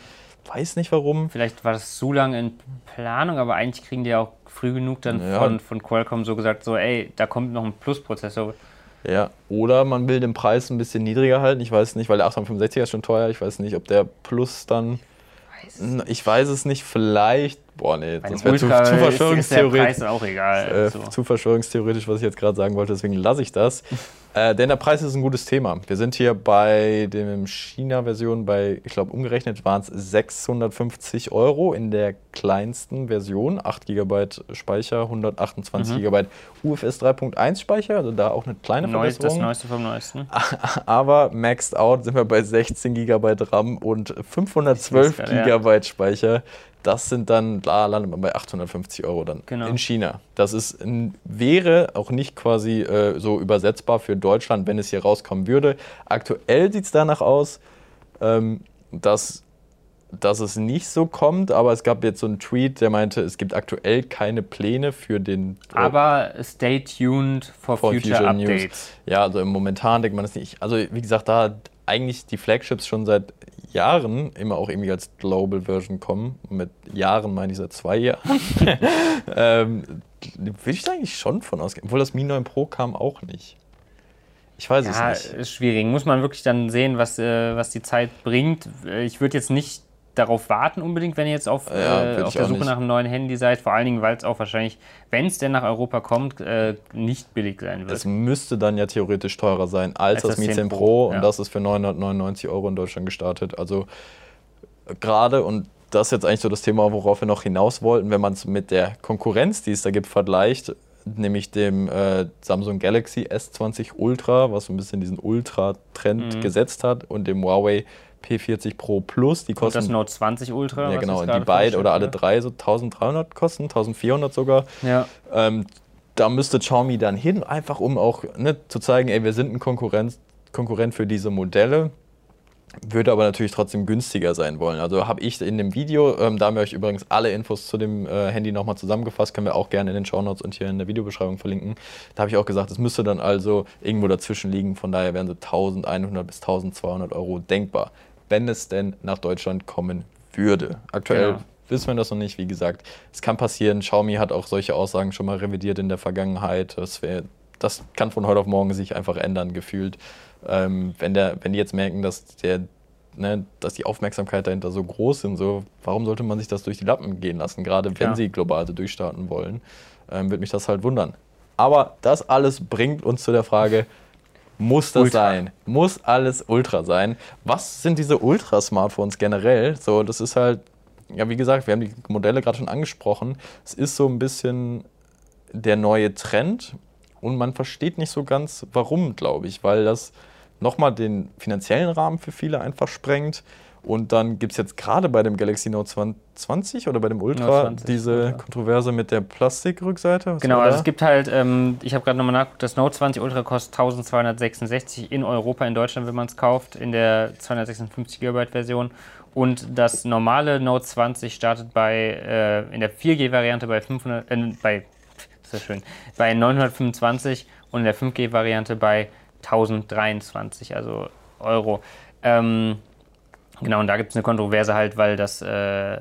Weiß nicht warum. Vielleicht war das zu lange in Planung, aber eigentlich kriegen die auch früh genug dann von, von Qualcomm so gesagt, so ey, da kommt noch ein Plus-Prozessor. Ja, oder man will den Preis ein bisschen niedriger halten. Ich weiß nicht, weil der 865er ist schon teuer. Ich weiß nicht, ob der Plus dann. Ich weiß es nicht, vielleicht. Boah, nee, das wäre zu, zu verschwörungstheoretisch. auch egal. Äh, so. Zu verschwörungstheoretisch, was ich jetzt gerade sagen wollte, deswegen lasse ich das. Äh, denn der Preis ist ein gutes Thema. Wir sind hier bei dem China-Version bei, ich glaube, umgerechnet waren es 650 Euro in der kleinsten Version. 8 GB Speicher, 128 mhm. GB UFS 3.1 Speicher, also da auch eine kleine Neues, Verbesserung. Das Neueste vom Neuesten. Aber maxed out sind wir bei 16 GB RAM und 512 GB Speicher. Das sind dann, da landet man bei 850 Euro dann genau. in China. Das ist, wäre auch nicht quasi äh, so übersetzbar für Deutschland, wenn es hier rauskommen würde. Aktuell sieht es danach aus, ähm, dass, dass es nicht so kommt, aber es gab jetzt so einen Tweet, der meinte, es gibt aktuell keine Pläne für den. Äh, aber stay tuned for, for future, future Updates. News. Ja, also im Momentan denkt man es nicht. Also wie gesagt, da eigentlich die Flagships schon seit Jahren immer auch irgendwie als Global Version kommen. Mit Jahren meine ich seit zwei Jahren. ähm, Würde ich da eigentlich schon von ausgehen. Obwohl das Mi 9 Pro kam auch nicht. Ich weiß ja, es nicht. Ist schwierig. Muss man wirklich dann sehen, was, äh, was die Zeit bringt. Ich würde jetzt nicht darauf warten unbedingt, wenn ihr jetzt auf, ja, äh, auf der Suche nach einem neuen Handy seid. Vor allen Dingen, weil es auch wahrscheinlich, wenn es denn nach Europa kommt, äh, nicht billig sein wird. Es müsste dann ja theoretisch teurer sein als, als das Mi 10 Pro, Pro. Ja. und das ist für 999 Euro in Deutschland gestartet. Also gerade und das ist jetzt eigentlich so das Thema, worauf wir noch hinaus wollten, wenn man es mit der Konkurrenz, die es da gibt, vergleicht, nämlich dem äh, Samsung Galaxy S20 Ultra, was so ein bisschen diesen Ultra-Trend mhm. gesetzt hat, und dem Huawei P40 Pro Plus. Die kosten, und das Note 20 Ultra. Ja, genau, die beiden oder alle drei so 1300 kosten, 1400 sogar. Ja. Ähm, da müsste Xiaomi dann hin, einfach um auch ne, zu zeigen, ey, wir sind ein Konkurrent, Konkurrent für diese Modelle würde aber natürlich trotzdem günstiger sein wollen. Also habe ich in dem Video, ähm, da haben wir euch übrigens alle Infos zu dem äh, Handy nochmal zusammengefasst, können wir auch gerne in den Show Notes und hier in der Videobeschreibung verlinken. Da habe ich auch gesagt, es müsste dann also irgendwo dazwischen liegen, von daher wären so 1100 bis 1200 Euro denkbar, wenn es denn nach Deutschland kommen würde. Aktuell genau. wissen wir das noch nicht, wie gesagt, es kann passieren. Xiaomi hat auch solche Aussagen schon mal revidiert in der Vergangenheit. Das, wär, das kann von heute auf morgen sich einfach ändern, gefühlt. Ähm, wenn, der, wenn die jetzt merken, dass, der, ne, dass die Aufmerksamkeit dahinter so groß sind, so, warum sollte man sich das durch die Lappen gehen lassen, gerade wenn ja. sie global so durchstarten wollen, ähm, wird mich das halt wundern. Aber das alles bringt uns zu der Frage, muss das Ultra. sein? Muss alles Ultra sein? Was sind diese Ultra-Smartphones generell? So, das ist halt, ja, wie gesagt, wir haben die Modelle gerade schon angesprochen. Es ist so ein bisschen der neue Trend und man versteht nicht so ganz, warum, glaube ich, weil das nochmal den finanziellen Rahmen für viele einfach sprengt. Und dann gibt es jetzt gerade bei dem Galaxy Note 20 oder bei dem Ultra 20, diese ja. Kontroverse mit der Plastikrückseite. Was genau, also es gibt halt, ähm, ich habe gerade nochmal nachgeguckt, das Note 20 Ultra kostet 1266 in Europa, in Deutschland, wenn man es kauft, in der 256 GB Version. Und das normale Note 20 startet bei, äh, in der 4G-Variante bei, 500, äh, bei sehr schön. Bei 925 und in der 5G-Variante bei 1023, also Euro. Ähm, genau, und da gibt es eine Kontroverse halt, weil das, äh,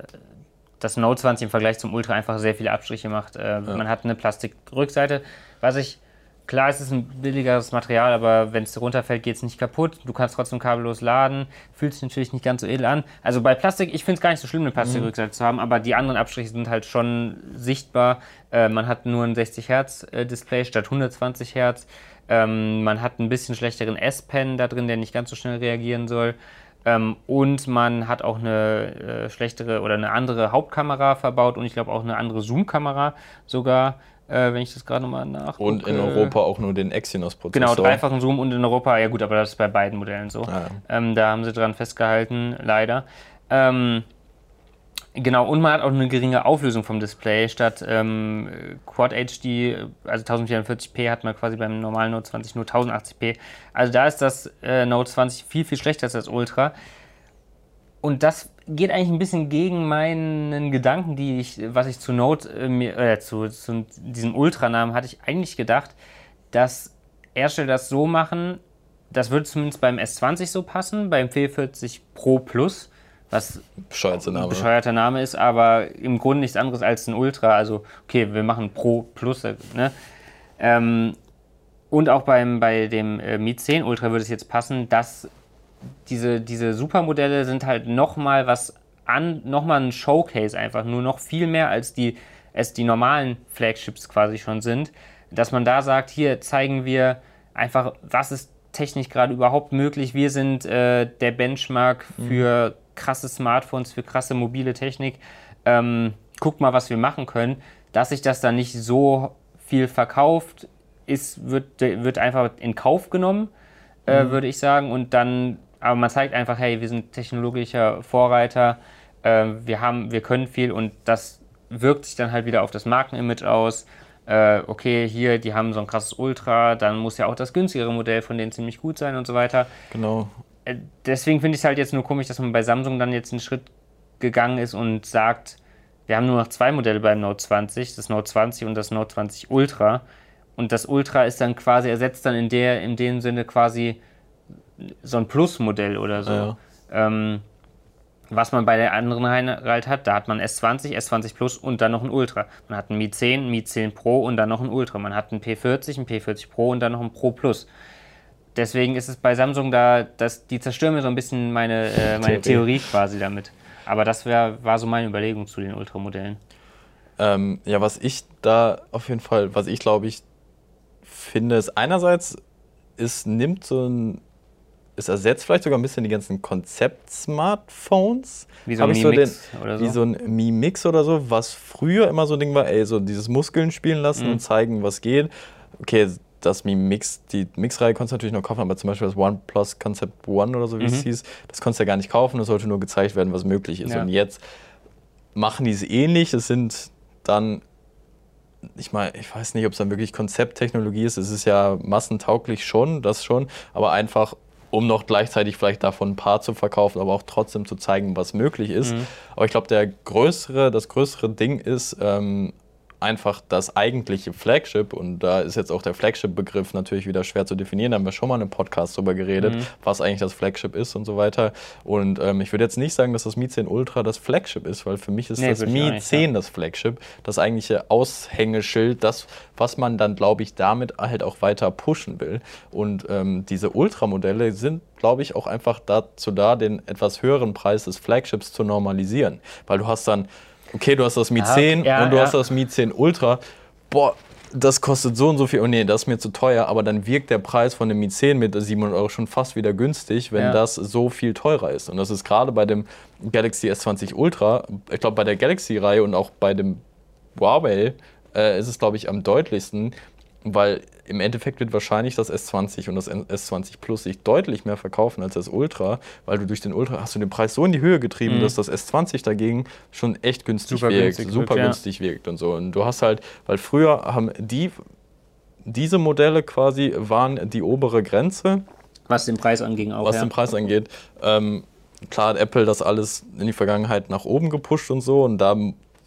das Note 20 im Vergleich zum Ultra einfach sehr viele Abstriche macht. Äh, ja. Man hat eine Plastikrückseite, was ich Klar, es ist ein billigeres Material, aber wenn es runterfällt, geht es nicht kaputt. Du kannst trotzdem kabellos laden. Fühlt sich natürlich nicht ganz so edel an. Also bei Plastik, ich finde es gar nicht so schlimm, eine Plastikrückseite mhm. zu haben, aber die anderen Abstriche sind halt schon sichtbar. Äh, man hat nur ein 60 Hertz äh, Display statt 120 Hertz. Ähm, man hat ein bisschen schlechteren S-Pen da drin, der nicht ganz so schnell reagieren soll. Ähm, und man hat auch eine äh, schlechtere oder eine andere Hauptkamera verbaut und ich glaube auch eine andere Zoom-Kamera sogar. Äh, wenn ich das gerade nochmal nachgucke. Und in Europa auch nur den Exynos-Prozessor. Genau, dreifachen Zoom und in Europa, ja gut, aber das ist bei beiden Modellen so. Ah, ja. ähm, da haben sie dran festgehalten, leider. Ähm, genau, und man hat auch eine geringe Auflösung vom Display. Statt ähm, Quad HD, also 1044p, hat man quasi beim normalen Note 20 nur 1080p. Also da ist das äh, Note 20 viel, viel schlechter als das Ultra. Und das geht eigentlich ein bisschen gegen meinen Gedanken, die ich, was ich zu Note, äh, äh, zu, zu diesem Ultranamen hatte ich eigentlich gedacht, dass Hersteller das so machen, das würde zumindest beim S20 so passen, beim P40 Pro Plus, was bescheuerter Name. bescheuerter Name ist, aber im Grunde nichts anderes als ein Ultra. Also, okay, wir machen Pro Plus. Äh, ne? Ähm, und auch beim, bei dem äh, Mi 10 Ultra würde es jetzt passen, dass diese, diese Supermodelle sind halt nochmal was an, nochmal ein Showcase einfach, nur noch viel mehr als die, es die normalen Flagships quasi schon sind. Dass man da sagt, hier zeigen wir einfach, was ist technisch gerade überhaupt möglich. Wir sind äh, der Benchmark mhm. Krasse Smartphones, für krasse mobile Technik. Ähm, guckt mal, was wir machen können. Dass sich das dann nicht so viel verkauft, ist, wird, wird einfach in Kauf genommen, äh, mhm. würde ich sagen. Und dann aber man zeigt einfach, hey, wir sind technologischer Vorreiter, äh, wir, haben, wir können viel und das wirkt sich dann halt wieder auf das Markenimage aus. Äh, okay, hier, die haben so ein krasses Ultra, dann muss ja auch das günstigere Modell von denen ziemlich gut sein und so weiter. Genau. Äh, deswegen finde ich es halt jetzt nur komisch, dass man bei Samsung dann jetzt einen Schritt gegangen ist und sagt, wir haben nur noch zwei Modelle beim Note 20, das Note 20 und das Note 20 Ultra. Und das Ultra ist dann quasi, ersetzt dann in, der, in dem Sinne quasi so ein Plus-Modell oder so. Ja. Ähm, was man bei der anderen halt hat, da hat man S20, S20 Plus und dann noch ein Ultra. Man hat ein Mi 10, ein Mi 10 Pro und dann noch ein Ultra. Man hat ein P40, ein P40 Pro und dann noch ein Pro Plus. Deswegen ist es bei Samsung da, dass die zerstören mir so ein bisschen meine, äh, meine Theorie quasi damit. Aber das wär, war so meine Überlegung zu den Ultramodellen. Ähm, ja, was ich da auf jeden Fall, was ich glaube ich finde, ist einerseits, es nimmt so ein es ersetzt vielleicht sogar ein bisschen die ganzen Konzept-Smartphones. Wie so ein Hab ich Mi den- Mix oder so. Wie so ein Mi Mix oder so, was früher immer so ein Ding war, ey, so dieses Muskeln spielen lassen Mhm. und zeigen, was geht. Okay, das Mi Mix, die Mix-Reihe konntest du natürlich noch kaufen, aber zum Beispiel das OnePlus Concept One oder so, wie es Mhm. hieß, das konntest du ja gar nicht kaufen, es sollte nur gezeigt werden, was möglich ist. Ja. Und jetzt machen die es ähnlich, es sind dann ich meine, ich weiß nicht, ob es dann wirklich Konzepttechnologie ist. Es ist ja massentauglich schon, das schon, aber einfach, um noch gleichzeitig vielleicht davon ein paar zu verkaufen, aber auch trotzdem zu zeigen, was möglich ist. Mhm. Aber ich glaube, der größere, das größere Ding ist ähm, einfach das eigentliche Flagship und da ist jetzt auch der Flagship-Begriff natürlich wieder schwer zu definieren. Da haben wir schon mal einem Podcast drüber geredet, Mhm. was eigentlich das Flagship ist und so weiter. Und ähm, ich würde jetzt nicht sagen, dass das Mi 10 Ultra das Flagship ist, weil für mich ist Nee, das Mi nicht 10 das Flagship, das eigentliche Aushängeschild, das, was man dann, glaube ich, damit halt auch weiter pushen will. Und ähm, diese Ultramodelle sind, glaube ich, auch einfach dazu da, den etwas höheren Preis des Flagships zu normalisieren. Weil du hast dann, okay, du hast das Mi Ah, 10 ja, und du ja. hast das Mi 10 Ultra. Boah, das kostet so und so viel. Oh nee, das ist mir zu teuer. Aber dann wirkt der Preis von dem Mi 10 mit 700 Euro schon fast wieder günstig, wenn Ja. das so viel teurer ist. Und das ist gerade bei dem Galaxy S20 Ultra, ich glaube bei der Galaxy-Reihe und auch bei dem Huawei äh, ist es, glaube ich, am deutlichsten, weil im Endeffekt wird wahrscheinlich das S20 und das S20 Plus sich deutlich mehr verkaufen als das Ultra, weil du durch den Ultra hast du den Preis so in die Höhe getrieben, Mhm. dass das S20 dagegen schon echt günstig Super wirkt, günstig super ja. günstig wirkt und so. Und du hast halt, weil früher haben die diese Modelle quasi waren die obere Grenze Was den Preis anging auch. was ja. den Preis angeht. Ähm, klar hat Apple das alles in die Vergangenheit nach oben gepusht und so und da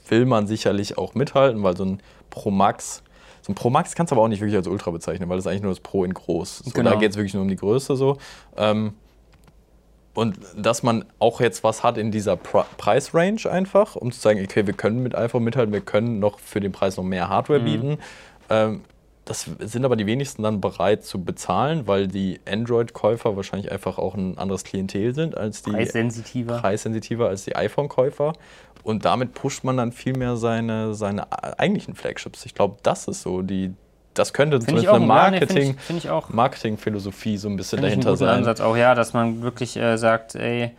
will man sicherlich auch mithalten, weil so ein Pro Max, so ein Pro Max kannst du aber auch nicht wirklich als Ultra bezeichnen, weil das ist eigentlich nur das Pro in groß. So, Genau. Da geht es wirklich nur um die Größe so. Ähm, und dass man auch jetzt was hat in dieser Pre Preisrange einfach, um zu zeigen, okay, wir können mit iPhone mithalten, wir können noch für den Preis noch mehr Hardware Mhm. bieten. Ähm, das sind aber die wenigsten dann bereit zu bezahlen, weil die Android-Käufer wahrscheinlich einfach auch ein anderes Klientel sind als die Preissensitiver. preissensitiver als die iPhone-Käufer. Und damit pusht man dann viel mehr seine, seine eigentlichen Flagships. Ich glaube, das ist so die, das könnte Finde ich zumindest eine ja, nee, Marketing, find ich auch. Marketingphilosophie so ein bisschen Finde ich einen dahinter guten sein. Ansatz auch, ja, dass man wirklich äh, sagt, ey,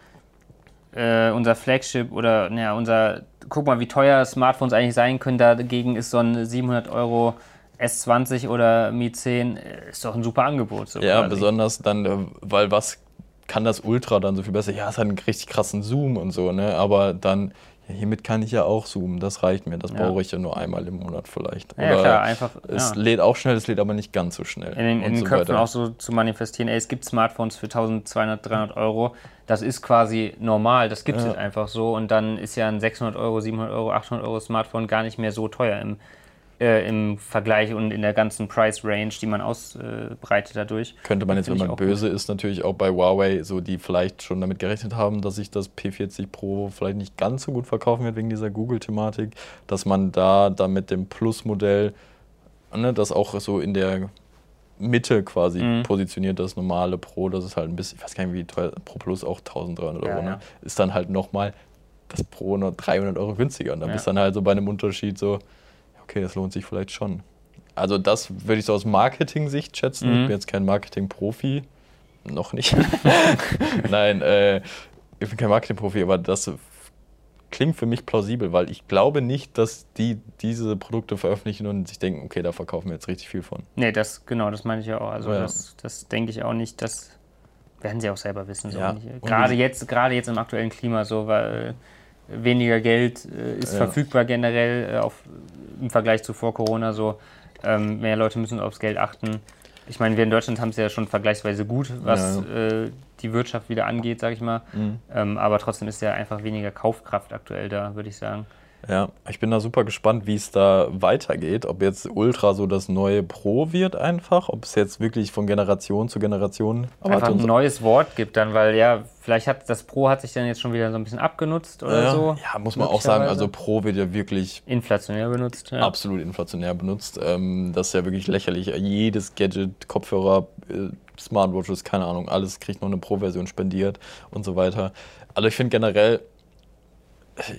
äh, unser Flagship oder naja, unser, guck mal, wie teuer Smartphones eigentlich sein können, dagegen ist so ein 700 Euro S20 oder Mi 10 äh, ist doch ein super Angebot. So Ja, quasi. besonders dann, äh, weil was kann das Ultra dann so viel besser? Ja, es hat einen richtig krassen Zoom und so, ne? Aber dann, ja, hiermit kann ich ja auch zoomen, das reicht mir, das Ja. brauche ich ja nur einmal im Monat vielleicht. Ja, klar, einfach. es lädt auch schnell, es lädt aber nicht ganz so schnell. in den, in den so Köpfen weiter. auch so zu manifestieren, ey, es gibt Smartphones für 1200, 300 Euro. Das ist quasi normal, das gibt es jetzt einfach so. Und dann ist ja ein 600 Euro, 700 Euro, 800 Euro Smartphone gar nicht mehr so teuer im, äh, im Vergleich und in der ganzen Price Range, die man ausbreitet dadurch. Könnte man jetzt, wenn man böse ist, natürlich auch bei Huawei, so die vielleicht schon damit gerechnet haben, dass sich das P40 Pro vielleicht nicht ganz so gut verkaufen wird wegen dieser Google-Thematik, dass man da dann mit dem Plus-Modell, ne, das auch so in der Mitte quasi Mhm. positioniert, das normale Pro, das ist halt ein bisschen, ich weiß gar nicht, wie teuer Pro Plus auch 1300 Ja, Euro, ne? ja. ist dann halt nochmal das Pro noch 300 Euro günstiger und dann Ja. bist du dann halt so bei einem Unterschied so, okay, das lohnt sich vielleicht schon. Also das würde ich so aus Marketing-Sicht schätzen. Mhm. Ich bin jetzt kein Marketing-Profi. Noch nicht. Nein, äh, ich bin kein Marketing-Profi, aber das klingt für mich plausibel, weil ich glaube nicht, dass die diese Produkte veröffentlichen und sich denken, okay, da verkaufen wir jetzt richtig viel von. Nee, das, genau, das meine ich ja auch. Also Ja. das, das denke ich auch nicht, das werden sie auch selber wissen. So Ja. Gerade jetzt, gerade jetzt im aktuellen Klima so, weil weniger Geld äh, ist Ja. verfügbar generell äh, auf, im Vergleich zu vor Corona so. Ähm, mehr Leute müssen aufs Geld achten. Ich meine, wir in Deutschland haben es ja schon vergleichsweise gut, was äh, die Wirtschaft wieder angeht, sage ich mal. Ähm, aber trotzdem ist ja einfach weniger Kaufkraft aktuell da, würde ich sagen. Ja, ich bin da super gespannt, wie es da weitergeht. Ob jetzt Ultra so das neue Pro wird einfach, ob es jetzt wirklich von Generation zu Generation einfach ein neues Wort gibt dann, weil ja, vielleicht hat das Pro hat sich dann jetzt schon wieder so ein bisschen abgenutzt oder ja, so. ja, muss man auch sagen, also. Pro wird ja wirklich Inflationär benutzt, ja. absolut inflationär benutzt. Ähm, das ist ja wirklich lächerlich. Jedes Gadget, Kopfhörer, äh, Smartwatches, keine Ahnung, alles kriegt noch eine Pro-Version spendiert und so weiter. Also ich finde generell,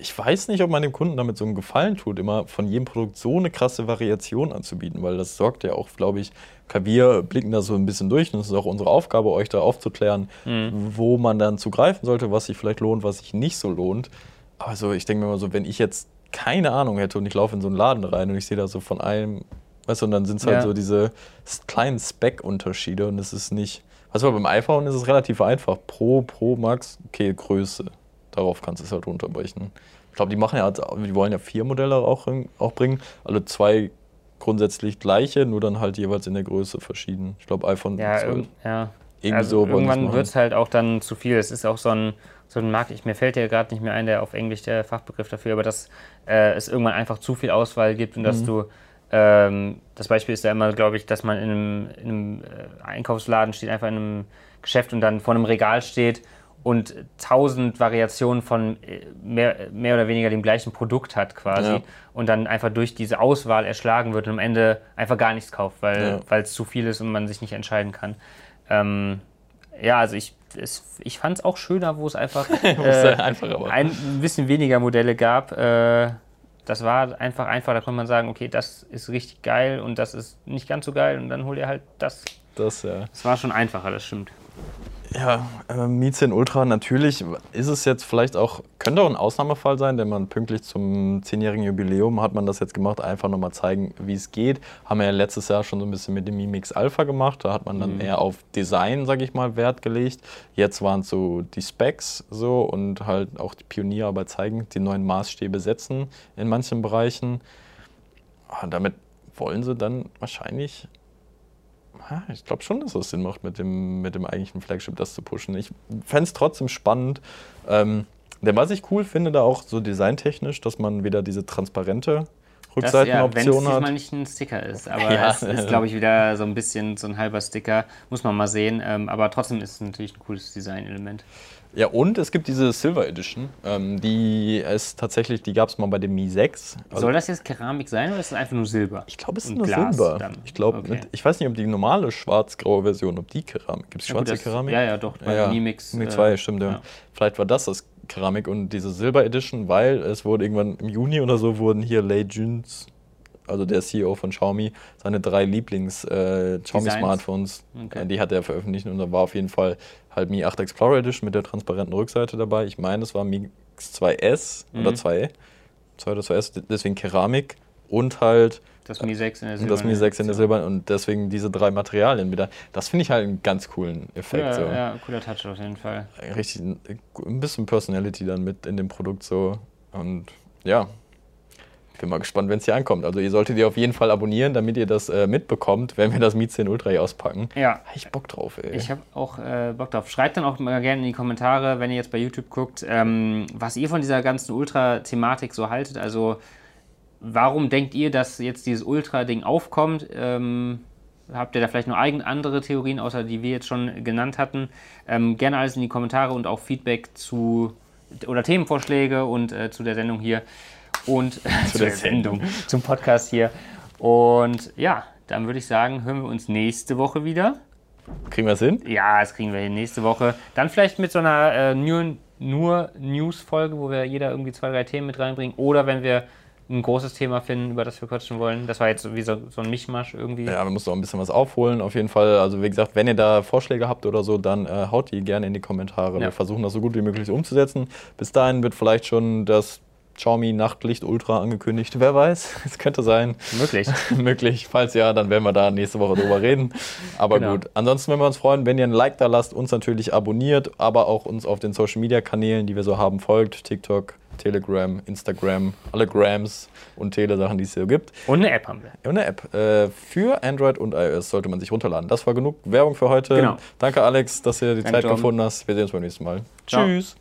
ich weiß nicht, ob man dem Kunden damit so einen Gefallen tut, immer von jedem Produkt so eine krasse Variation anzubieten, weil das sorgt ja auch, glaube ich, wir blicken da so ein bisschen durch und es ist auch unsere Aufgabe, euch da aufzuklären, mhm. wo man dann zugreifen sollte, was sich vielleicht lohnt, was sich nicht so lohnt. Also ich denke mir mal so, wenn ich jetzt keine Ahnung hätte und ich laufe in so einen Laden rein und ich sehe da so von allem, weißt du, und dann sind es halt ja. so diese kleinen Spec-Unterschiede und es ist nicht, weißt du, beim iPhone ist es relativ einfach. Pro, Pro, Max, okay, Größe. Darauf kannst du es halt runterbrechen. Ich glaube, die machen ja, die wollen ja vier Modelle auch, auch bringen. Alle zwei grundsätzlich gleiche, nur dann halt jeweils in der Größe verschieden. Ich glaube, iPhone ja, 12. Ja. Irgendwie also so irgendwann wird es halt auch dann zu viel. Es ist auch so ein, so ein Markt, ich, mir fällt ja gerade nicht mehr ein, der auf Englisch der Fachbegriff dafür, aber dass äh, es irgendwann einfach zu viel Auswahl gibt und mhm. dass du ähm, das Beispiel ist ja immer, glaube ich, dass man in einem, in einem äh, Einkaufsladen steht, einfach in einem Geschäft und dann vor einem Regal steht und tausend Variationen von äh, mehr, mehr oder weniger dem gleichen Produkt hat quasi ja. und dann einfach durch diese Auswahl erschlagen wird und am Ende einfach gar nichts kauft, weil ja. es zu viel ist und man sich nicht entscheiden kann. Ähm, ja, also ich, ich fand es auch schöner, wo es einfach, äh, einfach ein bisschen weniger Modelle gab. Äh, das war einfach einfach, da konnte man sagen, okay, das ist richtig geil und das ist nicht ganz so geil und dann hol ihr halt das. Das, ja. Das war schon einfacher, das stimmt. Ja, äh, Mi 10 Ultra, natürlich ist es jetzt vielleicht auch, könnte auch ein Ausnahmefall sein, denn man pünktlich zum 10-jährigen Jubiläum hat man das jetzt gemacht, einfach nochmal zeigen, wie es geht. Haben wir ja letztes Jahr schon so ein bisschen mit dem Mi Mix Alpha gemacht, da hat man dann mhm. eher auf Design, sag ich mal, Wert gelegt. Jetzt waren es so die Specs so und halt auch die Pionierarbeit zeigen, die neuen Maßstäbe setzen in manchen Bereichen. Und ah, damit wollen sie dann wahrscheinlich ich glaube schon, dass es Sinn macht, mit dem, mit dem eigentlichen Flagship das zu pushen. Ich fände es trotzdem spannend. Ähm, denn was ich cool finde, da auch so designtechnisch, dass man wieder diese transparente Rückseitenoption ja, hat. Wenn es nicht ein Sticker ist, aber ja. es ist, glaube ich, wieder so ein bisschen so ein halber Sticker, muss man mal sehen. Ähm, aber trotzdem ist es natürlich ein cooles Designelement. Ja, und es gibt diese Silver Edition. Ähm, die ist tatsächlich, die gab es mal bei dem Mi 6. Also Soll das jetzt Keramik sein oder ist es einfach nur Silber? Ich glaube, es ist nur Glas Silber. Dann. Ich glaube, okay. ich weiß nicht, ob die normale schwarz-graue Version, ob die Keramik. Gibt es schwarze das, Keramik? Ja, ja, doch. Bei ja, Mi Mix. Mi 2, äh, stimmt, ja. ja. Vielleicht war das das Keramik und diese Silber Edition, weil es wurde irgendwann im Juni oder so wurden hier Lei Juns also der CEO von Xiaomi, seine drei Lieblings-Xiaomi-Smartphones, äh, okay. die hat er veröffentlicht und da war auf jeden Fall halt Mi 8 Explorer Edition mit der transparenten Rückseite dabei. Ich meine, es war Mi X2S mhm. oder 2, 2 oder 2S, deswegen Keramik und halt das Mi 6 in der Silber. Das Mi 6 in der Silber und deswegen diese drei Materialien wieder. Das finde ich halt einen ganz coolen Effekt. Ja, so. ja, cooler Touch auf jeden Fall. Richtig, ein bisschen Personality dann mit in dem Produkt so. Und ja, bin mal gespannt, wenn es hier ankommt. Also ihr solltet ihr auf jeden Fall abonnieren, damit ihr das äh, mitbekommt, wenn wir das Mi 10 Ultra hier auspacken. Ja. Hab ich Bock drauf, ey. Ich habe auch äh, Bock drauf. Schreibt dann auch mal gerne in die Kommentare, wenn ihr jetzt bei YouTube guckt, ähm, was ihr von dieser ganzen Ultra-Thematik so haltet. Also warum denkt ihr, dass jetzt dieses Ultra-Ding aufkommt? Ähm, habt ihr da vielleicht noch eigene andere Theorien, außer die wir jetzt schon genannt hatten? Ähm, gerne alles in die Kommentare und auch Feedback zu oder Themenvorschläge und äh, zu der Sendung hier und zu der Sendung, zum Podcast hier. Und ja, dann würde ich sagen, hören wir uns nächste Woche wieder. Kriegen wir es hin? Ja, das kriegen wir hin nächste Woche. Dann vielleicht mit so einer äh, nur, nur News-Folge, wo wir jeder irgendwie zwei, drei Themen mit reinbringen. Oder wenn wir ein großes Thema finden, über das wir quatschen wollen. Das war jetzt wie so, so ein Mischmasch irgendwie. Ja, wir müssen auch ein bisschen was aufholen, auf jeden Fall. Also wie gesagt, wenn ihr da Vorschläge habt oder so, dann äh, haut die gerne in die Kommentare. Ja. Wir versuchen das so gut wie möglich umzusetzen. Bis dahin wird vielleicht schon das Xiaomi Nachtlicht Ultra angekündigt. Wer weiß, es könnte sein. Möglich. Möglich. Falls ja, dann werden wir da nächste Woche drüber reden. Aber genau. gut. Ansonsten würden wir uns freuen, wenn ihr ein Like da lasst, uns natürlich abonniert, aber auch uns auf den Social Media Kanälen, die wir so haben, folgt. TikTok, Telegram, Instagram, alle Grams und Telesachen, die es hier gibt. Und eine App haben wir. Und eine App. Äh, für Android und iOS sollte man sich runterladen. Das war genug Werbung für heute. Genau. Danke, Alex, dass du die Danke, Zeit Tom. gefunden hast. Wir sehen uns beim nächsten Mal. Ciao. Tschüss.